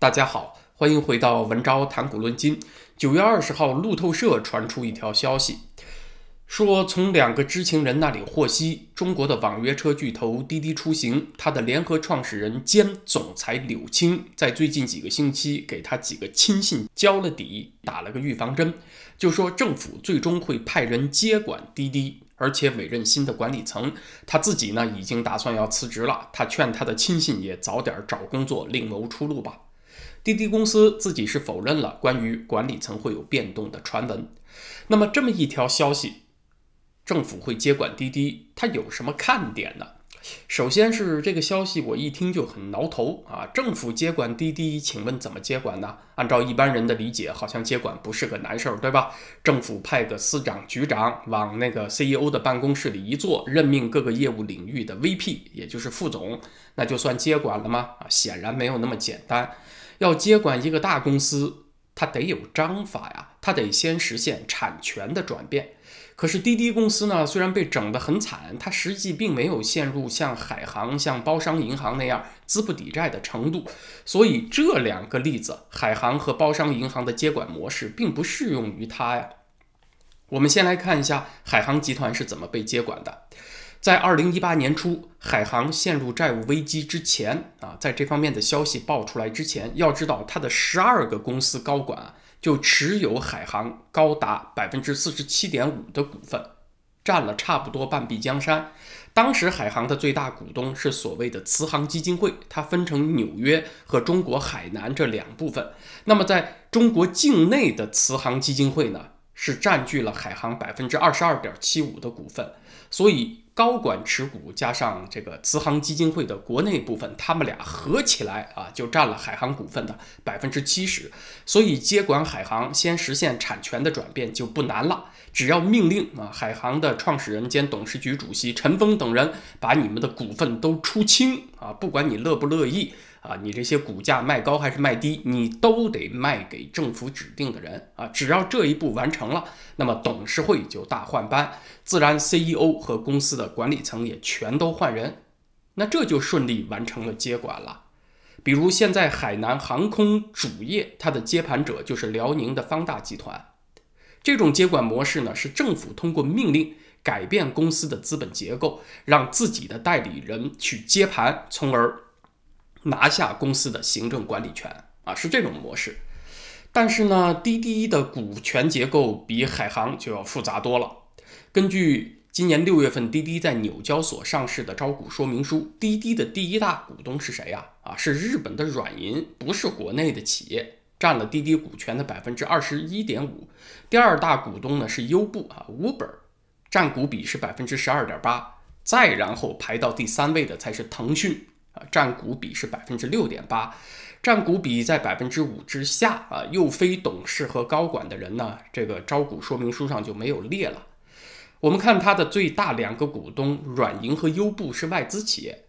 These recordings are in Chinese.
大家好，欢迎回到文昭谈股论金。九月二十号，路透社传出一条消息，说从两个知情人那里获悉，中国的网约车巨头滴滴出行，它的联合创始人兼总裁柳青，在最近几个星期给他几个亲信交了底，打了个预防针，就说政府最终会派人接管滴滴。而且委任新的管理层，他自己呢已经打算要辞职了。他劝他的亲信也早点找工作，另谋出路吧。滴滴公司自己是否认了关于管理层会有变动的传闻。那么这么一条消息，政府会接管滴滴，它有什么看点呢？首先是这个消息，我一听就很挠头啊！政府接管滴滴，请问怎么接管呢？按照一般人的理解，好像接管不是个难事儿，对吧？政府派个司长、局长往那个 CEO 的办公室里一坐，任命各个业务领域的 VP，也就是副总，那就算接管了吗？啊，显然没有那么简单。要接管一个大公司，它得有章法呀，它得先实现产权的转变。可是滴滴公司呢，虽然被整得很惨，它实际并没有陷入像海航、像包商银行那样资不抵债的程度，所以这两个例子，海航和包商银行的接管模式并不适用于它呀。我们先来看一下海航集团是怎么被接管的。在二零一八年初，海航陷入债务危机之前啊，在这方面的消息爆出来之前，要知道它的十二个公司高管。就持有海航高达百分之四十七点五的股份，占了差不多半壁江山。当时海航的最大股东是所谓的慈航基金会，它分成纽约和中国海南这两部分。那么在中国境内的慈航基金会呢，是占据了海航百分之二十二点七五的股份，所以。高管持股加上这个慈航基金会的国内部分，他们俩合起来啊，就占了海航股份的百分之七十。所以接管海航，先实现产权的转变就不难了，只要命令啊，海航的创始人兼董事局主席陈峰等人把你们的股份都出清啊，不管你乐不乐意。啊，你这些股价卖高还是卖低，你都得卖给政府指定的人啊！只要这一步完成了，那么董事会就大换班，自然 CEO 和公司的管理层也全都换人，那这就顺利完成了接管了。比如现在海南航空主业，它的接盘者就是辽宁的方大集团。这种接管模式呢，是政府通过命令改变公司的资本结构，让自己的代理人去接盘，从而。拿下公司的行政管理权啊，是这种模式。但是呢，滴滴的股权结构比海航就要复杂多了。根据今年六月份滴滴在纽交所上市的招股说明书，滴滴的第一大股东是谁呀？啊，是日本的软银，不是国内的企业，占了滴滴股权的百分之二十一点五。第二大股东呢是优步啊，Uber，占股比是百分之十二点八。再然后排到第三位的才是腾讯。占股比是百分之六点八，占股比在百分之五之下啊，又非董事和高管的人呢，这个招股说明书上就没有列了。我们看它的最大两个股东软银和优步是外资企业，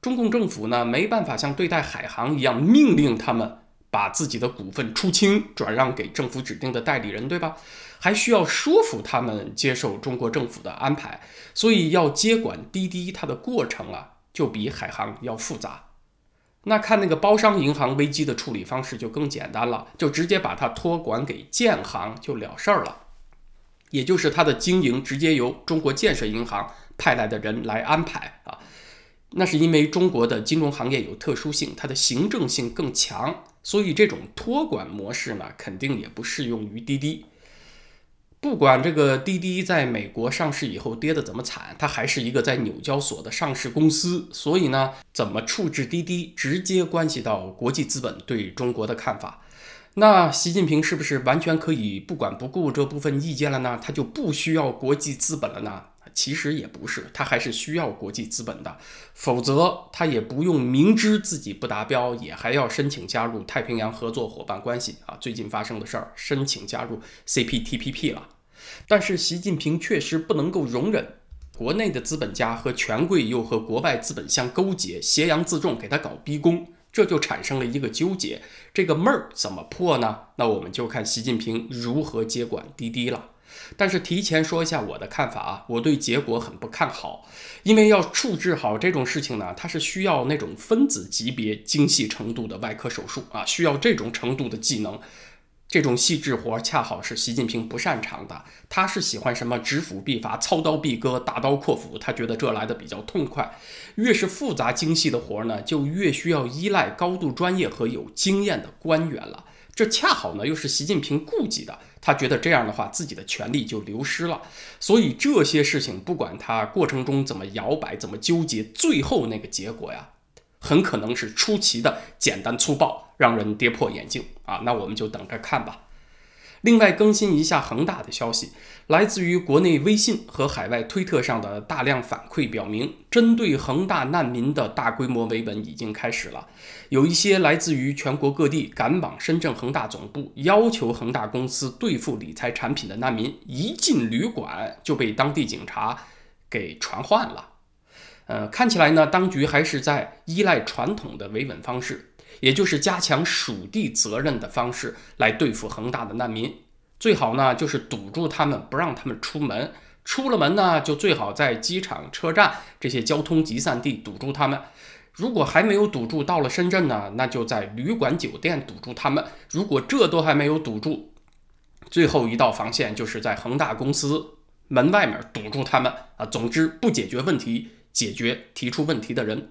中共政府呢没办法像对待海航一样命令他们把自己的股份出清转让给政府指定的代理人，对吧？还需要说服他们接受中国政府的安排，所以要接管滴滴，它的过程啊。就比海航要复杂，那看那个包商银行危机的处理方式就更简单了，就直接把它托管给建行就了事儿了，也就是它的经营直接由中国建设银行派来的人来安排啊。那是因为中国的金融行业有特殊性，它的行政性更强，所以这种托管模式呢，肯定也不适用于滴滴。不管这个滴滴在美国上市以后跌得怎么惨，它还是一个在纽交所的上市公司，所以呢，怎么处置滴滴，直接关系到国际资本对中国的看法。那习近平是不是完全可以不管不顾这部分意见了呢？他就不需要国际资本了呢？其实也不是，他还是需要国际资本的，否则他也不用明知自己不达标，也还要申请加入太平洋合作伙伴关系啊。最近发生的事儿，申请加入 CPTPP 了。但是习近平确实不能够容忍国内的资本家和权贵又和国外资本相勾结，挟洋自重，给他搞逼宫，这就产生了一个纠结。这个闷儿怎么破呢？那我们就看习近平如何接管滴滴了。但是提前说一下我的看法啊，我对结果很不看好，因为要处置好这种事情呢，它是需要那种分子级别精细程度的外科手术啊，需要这种程度的技能。这种细致活恰好是习近平不擅长的，他是喜欢什么执斧必伐、操刀必割、大刀阔斧，他觉得这来的比较痛快。越是复杂精细的活呢，就越需要依赖高度专业和有经验的官员了。这恰好呢，又是习近平顾忌的。他觉得这样的话，自己的权力就流失了。所以这些事情，不管他过程中怎么摇摆、怎么纠结，最后那个结果呀，很可能是出奇的简单粗暴，让人跌破眼镜啊！那我们就等着看吧。另外更新一下恒大的消息，来自于国内微信和海外推特上的大量反馈表明，针对恒大难民的大规模维稳已经开始了。有一些来自于全国各地赶往深圳恒大总部，要求恒大公司兑付理财产品的难民，一进旅馆就被当地警察给传唤了。呃，看起来呢，当局还是在依赖传统的维稳方式。也就是加强属地责任的方式来对付恒大的难民，最好呢就是堵住他们，不让他们出门。出了门呢，就最好在机场、车站这些交通集散地堵住他们。如果还没有堵住，到了深圳呢，那就在旅馆、酒店堵住他们。如果这都还没有堵住，最后一道防线就是在恒大公司门外面堵住他们啊。总之，不解决问题，解决提出问题的人。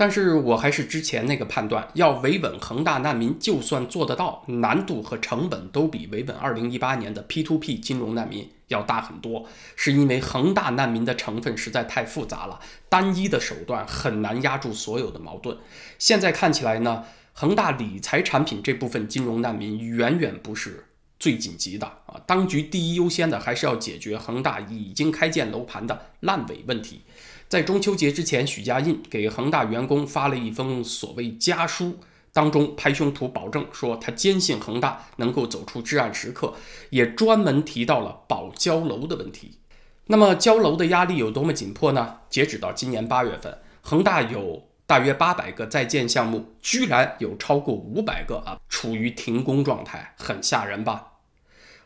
但是我还是之前那个判断，要维稳恒大难民，就算做得到，难度和成本都比维稳2018年的 P2P 金融难民要大很多，是因为恒大难民的成分实在太复杂了，单一的手段很难压住所有的矛盾。现在看起来呢，恒大理财产品这部分金融难民远远不是最紧急的啊，当局第一优先的还是要解决恒大已经开建楼盘的烂尾问题。在中秋节之前，许家印给恒大员工发了一封所谓家书，当中拍胸脯保证说他坚信恒大能够走出至暗时刻，也专门提到了保交楼的问题。那么交楼的压力有多么紧迫呢？截止到今年八月份，恒大有大约八百个在建项目，居然有超过五百个啊处于停工状态，很吓人吧？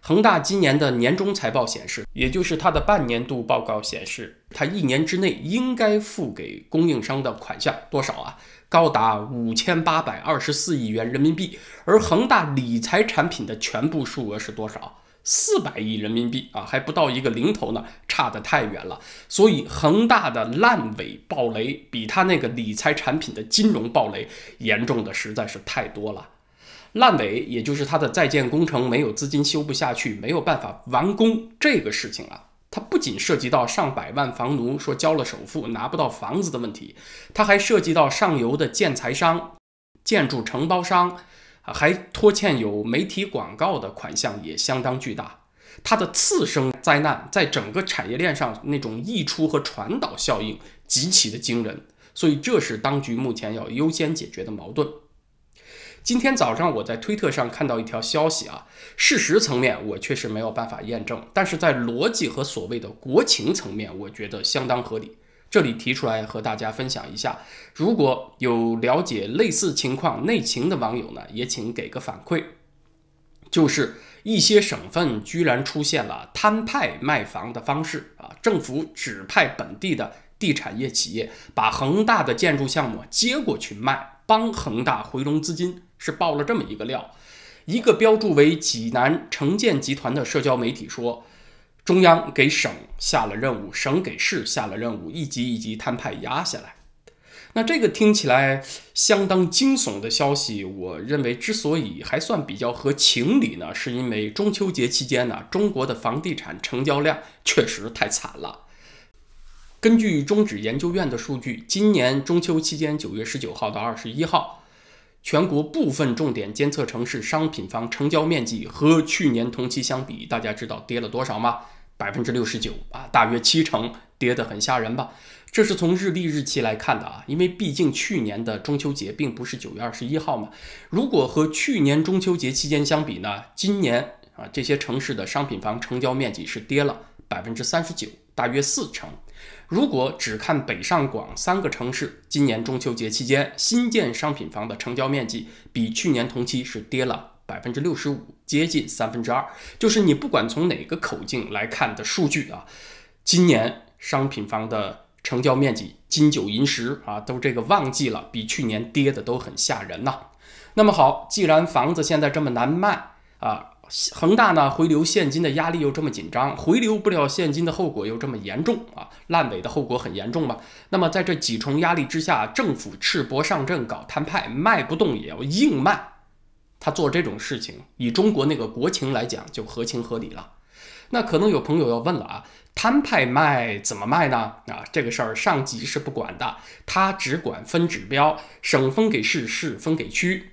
恒大今年的年终财报显示，也就是它的半年度报告显示，它一年之内应该付给供应商的款项多少啊？高达五千八百二十四亿元人民币。而恒大理财产品的全部数额是多少？四百亿人民币啊，还不到一个零头呢，差得太远了。所以恒大的烂尾暴雷，比它那个理财产品的金融暴雷严重的实在是太多了。烂尾，也就是它的在建工程没有资金修不下去，没有办法完工这个事情啊，它不仅涉及到上百万房奴说交了首付拿不到房子的问题，它还涉及到上游的建材商、建筑承包商，还拖欠有媒体广告的款项也相当巨大。它的次生灾难在整个产业链上那种溢出和传导效应极其的惊人，所以这是当局目前要优先解决的矛盾。今天早上我在推特上看到一条消息啊，事实层面我确实没有办法验证，但是在逻辑和所谓的国情层面，我觉得相当合理。这里提出来和大家分享一下，如果有了解类似情况内情的网友呢，也请给个反馈。就是一些省份居然出现了摊派卖房的方式啊，政府指派本地的地产业企业把恒大的建筑项目接过去卖，帮恒大回笼资金。是爆了这么一个料，一个标注为济南城建集团的社交媒体说，中央给省下了任务，省给市下了任务，一级一级摊派压下来。那这个听起来相当惊悚的消息，我认为之所以还算比较合情理呢，是因为中秋节期间呢，中国的房地产成交量确实太惨了。根据中指研究院的数据，今年中秋期间，九月十九号到二十一号。全国部分重点监测城市商品房成交面积和去年同期相比，大家知道跌了多少吗？百分之六十九啊，大约七成，跌得很吓人吧？这是从日历日期来看的啊，因为毕竟去年的中秋节并不是九月二十一号嘛。如果和去年中秋节期间相比呢，今年啊这些城市的商品房成交面积是跌了百分之三十九，大约四成。如果只看北上广三个城市，今年中秋节期间新建商品房的成交面积比去年同期是跌了百分之六十五，接近三分之二。就是你不管从哪个口径来看的数据啊，今年商品房的成交面积，金九银十啊，都这个旺季了，比去年跌的都很吓人呐。那么好，既然房子现在这么难卖啊。恒大呢回流现金的压力又这么紧张，回流不了现金的后果又这么严重啊，烂尾的后果很严重吧？那么在这几重压力之下，政府赤膊上阵搞摊派，卖不动也要硬卖，他做这种事情，以中国那个国情来讲，就合情合理了。那可能有朋友要问了啊，摊派卖怎么卖呢？啊，这个事儿上级是不管的，他只管分指标，省分给市，市分给区。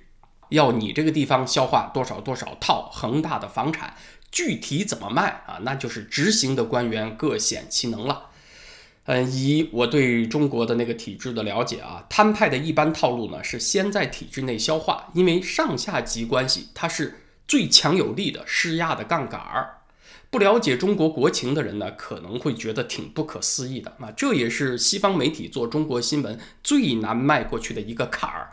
要你这个地方消化多少多少套恒大的房产，具体怎么卖啊？那就是执行的官员各显其能了。嗯，以我对中国的那个体制的了解啊，摊派的一般套路呢是先在体制内消化，因为上下级关系它是最强有力的施压的杠杆儿。不了解中国国情的人呢，可能会觉得挺不可思议的啊，这也是西方媒体做中国新闻最难迈过去的一个坎儿。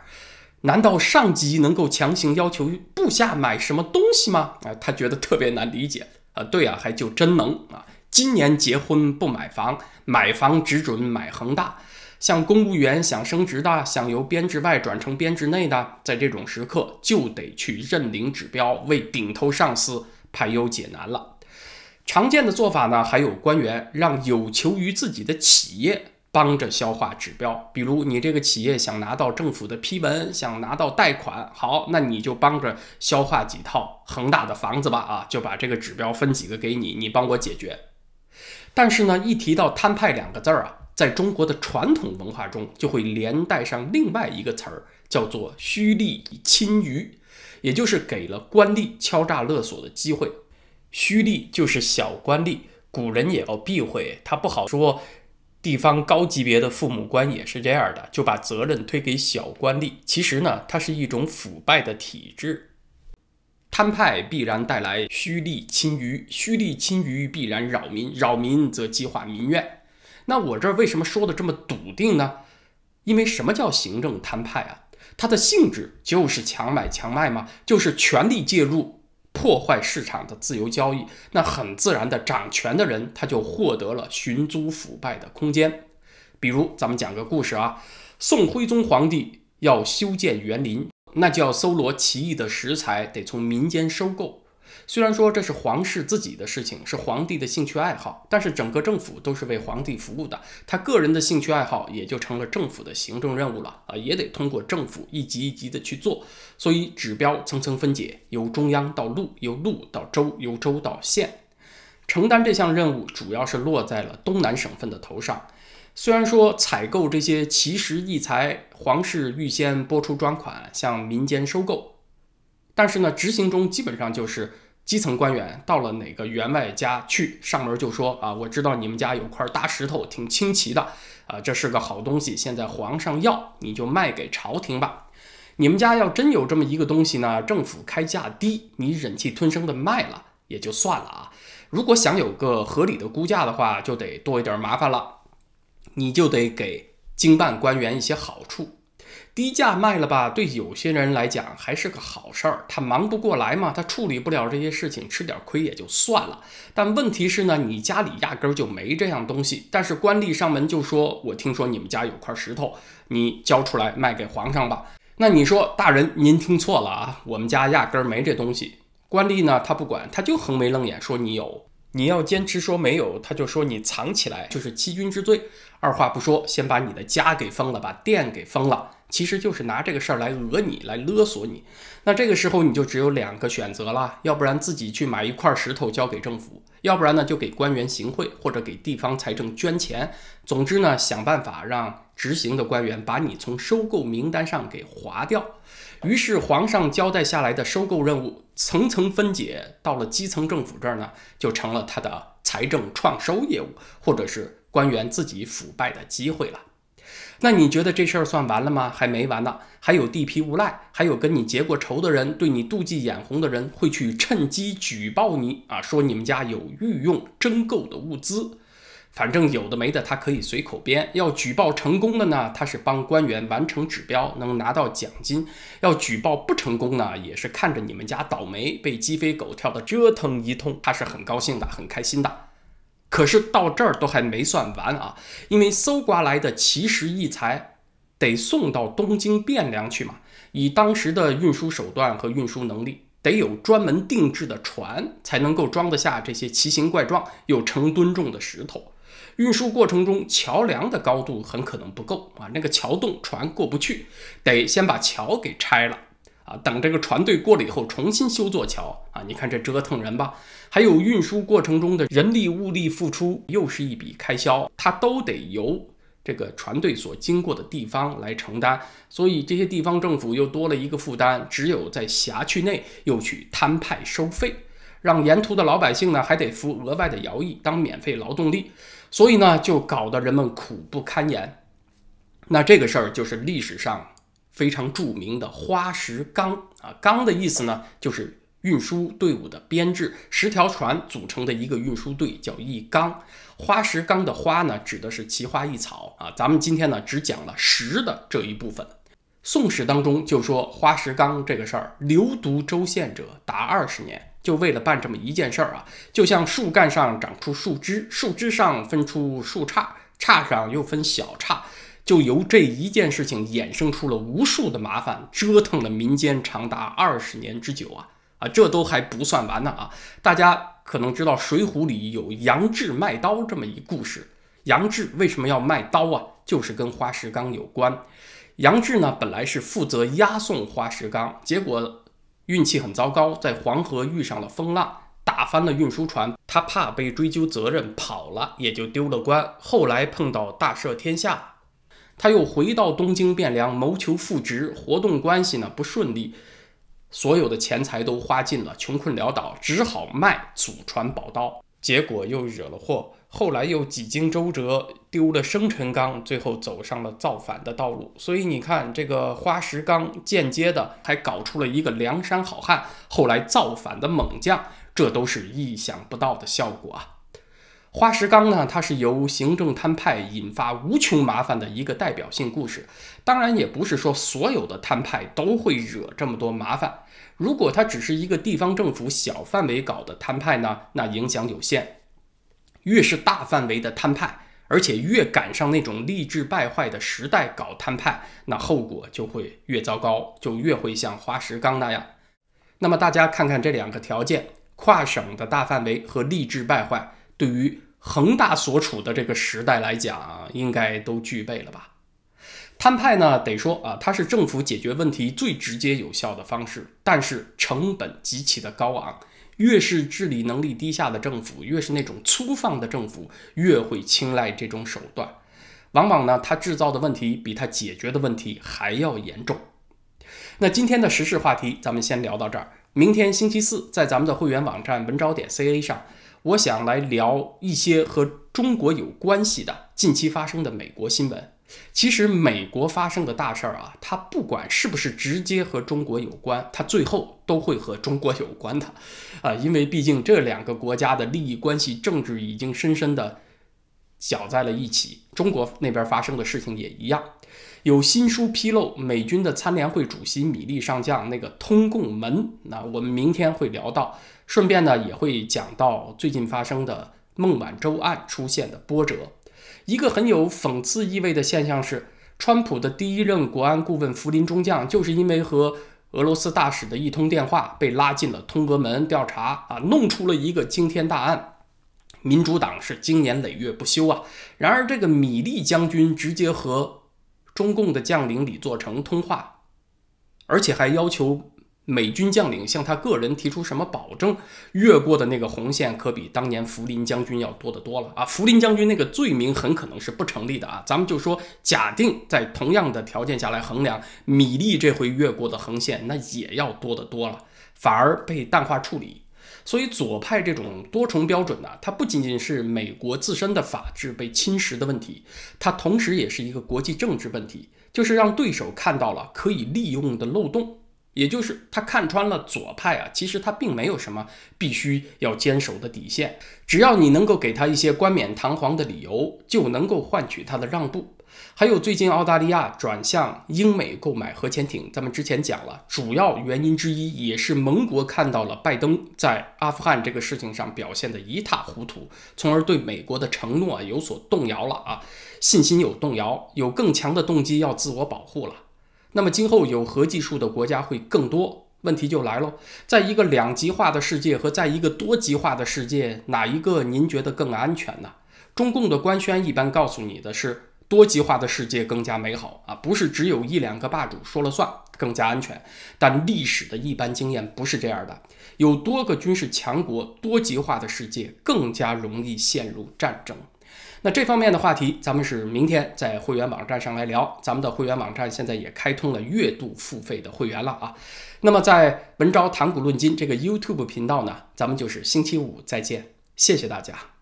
难道上级能够强行要求部下买什么东西吗？啊，他觉得特别难理解啊。对啊，还就真能啊。今年结婚不买房，买房只准买恒大。像公务员想升职的，想由编制外转成编制内的，在这种时刻就得去认领指标，为顶头上司排忧解难了。常见的做法呢，还有官员让有求于自己的企业。帮着消化指标，比如你这个企业想拿到政府的批文，想拿到贷款，好，那你就帮着消化几套恒大的房子吧，啊，就把这个指标分几个给你，你帮我解决。但是呢，一提到摊派两个字儿啊，在中国的传统文化中，就会连带上另外一个词儿，叫做虚利侵余，也就是给了官吏敲诈勒索的机会。虚利就是小官吏，古人也要避讳，他不好说。地方高级别的父母官也是这样的，就把责任推给小官吏。其实呢，它是一种腐败的体制。摊派必然带来虚利侵余，虚利侵余必然扰民，扰民则激化民怨。那我这为什么说的这么笃定呢？因为什么叫行政摊派啊？它的性质就是强买强卖嘛，就是权力介入。破坏市场的自由交易，那很自然的，掌权的人他就获得了寻租腐败的空间。比如，咱们讲个故事啊，宋徽宗皇帝要修建园林，那就要搜罗奇异的食材，得从民间收购。虽然说这是皇室自己的事情，是皇帝的兴趣爱好，但是整个政府都是为皇帝服务的，他个人的兴趣爱好也就成了政府的行政任务了啊，也得通过政府一级一级的去做，所以指标层层分解，由中央到路，由路到州，由州到县，承担这项任务主要是落在了东南省份的头上。虽然说采购这些奇石异材，皇室预先拨出专款向民间收购，但是呢，执行中基本上就是。基层官员到了哪个员外家去，上门就说啊，我知道你们家有块大石头，挺清奇的啊，这是个好东西，现在皇上要，你就卖给朝廷吧。你们家要真有这么一个东西呢，政府开价低，你忍气吞声的卖了也就算了啊。如果想有个合理的估价的话，就得多一点麻烦了，你就得给经办官员一些好处。低价卖了吧，对有些人来讲还是个好事儿。他忙不过来嘛，他处理不了这些事情，吃点亏也就算了。但问题是呢，你家里压根儿就没这样东西。但是官吏上门就说：“我听说你们家有块石头，你交出来卖给皇上吧。”那你说，大人您听错了啊，我们家压根儿没这东西。官吏呢，他不管，他就横眉冷眼说你有。你要坚持说没有，他就说你藏起来就是欺君之罪。二话不说，先把你的家给封了，把店给封了。其实就是拿这个事儿来讹你，来勒索你。那这个时候你就只有两个选择了，要不然自己去买一块石头交给政府，要不然呢就给官员行贿或者给地方财政捐钱。总之呢，想办法让执行的官员把你从收购名单上给划掉。于是皇上交代下来的收购任务层层分解，到了基层政府这儿呢，就成了他的财政创收业务，或者是官员自己腐败的机会了。那你觉得这事儿算完了吗？还没完呢，还有地皮无赖，还有跟你结过仇的人，对你妒忌眼红的人，会去趁机举报你啊，说你们家有御用征购的物资。反正有的没的，他可以随口编。要举报成功的呢，他是帮官员完成指标，能拿到奖金；要举报不成功呢，也是看着你们家倒霉，被鸡飞狗跳的折腾一通，他是很高兴的，很开心的。可是到这儿都还没算完啊，因为搜刮来的奇石异材得送到东京汴梁去嘛，以当时的运输手段和运输能力。得有专门定制的船才能够装得下这些奇形怪状又成吨重的石头。运输过程中，桥梁的高度很可能不够啊，那个桥洞船过不去，得先把桥给拆了啊。等这个船队过了以后，重新修座桥啊。你看这折腾人吧。还有运输过程中的人力物力付出，又是一笔开销，它都得由。这个船队所经过的地方来承担，所以这些地方政府又多了一个负担，只有在辖区内又去摊派收费，让沿途的老百姓呢还得付额外的徭役当免费劳动力，所以呢就搞得人们苦不堪言。那这个事儿就是历史上非常著名的花石纲啊，纲的意思呢就是。运输队伍的编制，十条船组成的一个运输队叫一纲。花石纲的花呢，指的是奇花异草啊。咱们今天呢，只讲了石的这一部分。宋史当中就说花石纲这个事儿，流毒州县者达二十年，就为了办这么一件事儿啊。就像树干上长出树枝，树枝上分出树杈，杈上又分小杈，就由这一件事情衍生出了无数的麻烦，折腾了民间长达二十年之久啊。啊，这都还不算完呢啊！大家可能知道《水浒》里有杨志卖刀这么一故事。杨志为什么要卖刀啊？就是跟花石纲有关。杨志呢，本来是负责押送花石纲，结果运气很糟糕，在黄河遇上了风浪，打翻了运输船。他怕被追究责任，跑了，也就丢了官。后来碰到大赦天下，他又回到东京汴梁谋求复职，活动关系呢不顺利。所有的钱财都花尽了，穷困潦倒，只好卖祖传宝刀，结果又惹了祸。后来又几经周折，丢了生辰纲，最后走上了造反的道路。所以你看，这个花石纲间接的还搞出了一个梁山好汉，后来造反的猛将，这都是意想不到的效果啊。花石纲呢，它是由行政摊派引发无穷麻烦的一个代表性故事。当然，也不是说所有的摊派都会惹这么多麻烦。如果它只是一个地方政府小范围搞的摊派呢，那影响有限。越是大范围的摊派，而且越赶上那种吏治败坏的时代搞摊派，那后果就会越糟糕，就越会像花石纲那样。那么大家看看这两个条件：跨省的大范围和吏治败坏。对于恒大所处的这个时代来讲，应该都具备了吧？摊派呢，得说啊，它是政府解决问题最直接有效的方式，但是成本极其的高昂。越是治理能力低下的政府，越是那种粗放的政府，越会青睐这种手段。往往呢，它制造的问题比它解决的问题还要严重。那今天的时事话题，咱们先聊到这儿。明天星期四，在咱们的会员网站文招点 ca 上。我想来聊一些和中国有关系的近期发生的美国新闻。其实美国发生的大事儿啊，它不管是不是直接和中国有关，它最后都会和中国有关的，啊，因为毕竟这两个国家的利益关系、政治已经深深的搅在了一起。中国那边发生的事情也一样。有新书披露，美军的参联会主席米利上将那个通共门，那我们明天会聊到。顺便呢，也会讲到最近发生的孟晚舟案出现的波折。一个很有讽刺意味的现象是，川普的第一任国安顾问福林中将，就是因为和俄罗斯大使的一通电话，被拉进了通俄门调查啊，弄出了一个惊天大案。民主党是经年累月不休啊。然而，这个米利将军直接和中共的将领李作成通话，而且还要求。美军将领向他个人提出什么保证？越过的那个红线可比当年福林将军要多得多了啊！福林将军那个罪名很可能是不成立的啊！咱们就说，假定在同样的条件下来衡量，米利这回越过的横线那也要多得多了，反而被淡化处理。所以左派这种多重标准呢，它不仅仅是美国自身的法治被侵蚀的问题，它同时也是一个国际政治问题，就是让对手看到了可以利用的漏洞。也就是他看穿了左派啊，其实他并没有什么必须要坚守的底线，只要你能够给他一些冠冕堂皇的理由，就能够换取他的让步。还有最近澳大利亚转向英美购买核潜艇，咱们之前讲了，主要原因之一也是盟国看到了拜登在阿富汗这个事情上表现得一塌糊涂，从而对美国的承诺啊有所动摇了啊，信心有动摇，有更强的动机要自我保护了。那么今后有核技术的国家会更多，问题就来了，在一个两极化的世界和在一个多极化的世界，哪一个您觉得更安全呢？中共的官宣一般告诉你的是。多极化的世界更加美好啊，不是只有一两个霸主说了算，更加安全。但历史的一般经验不是这样的，有多个军事强国，多极化的世界更加容易陷入战争。那这方面的话题，咱们是明天在会员网站上来聊。咱们的会员网站现在也开通了月度付费的会员了啊。那么在文昭谈股论金这个 YouTube 频道呢，咱们就是星期五再见，谢谢大家。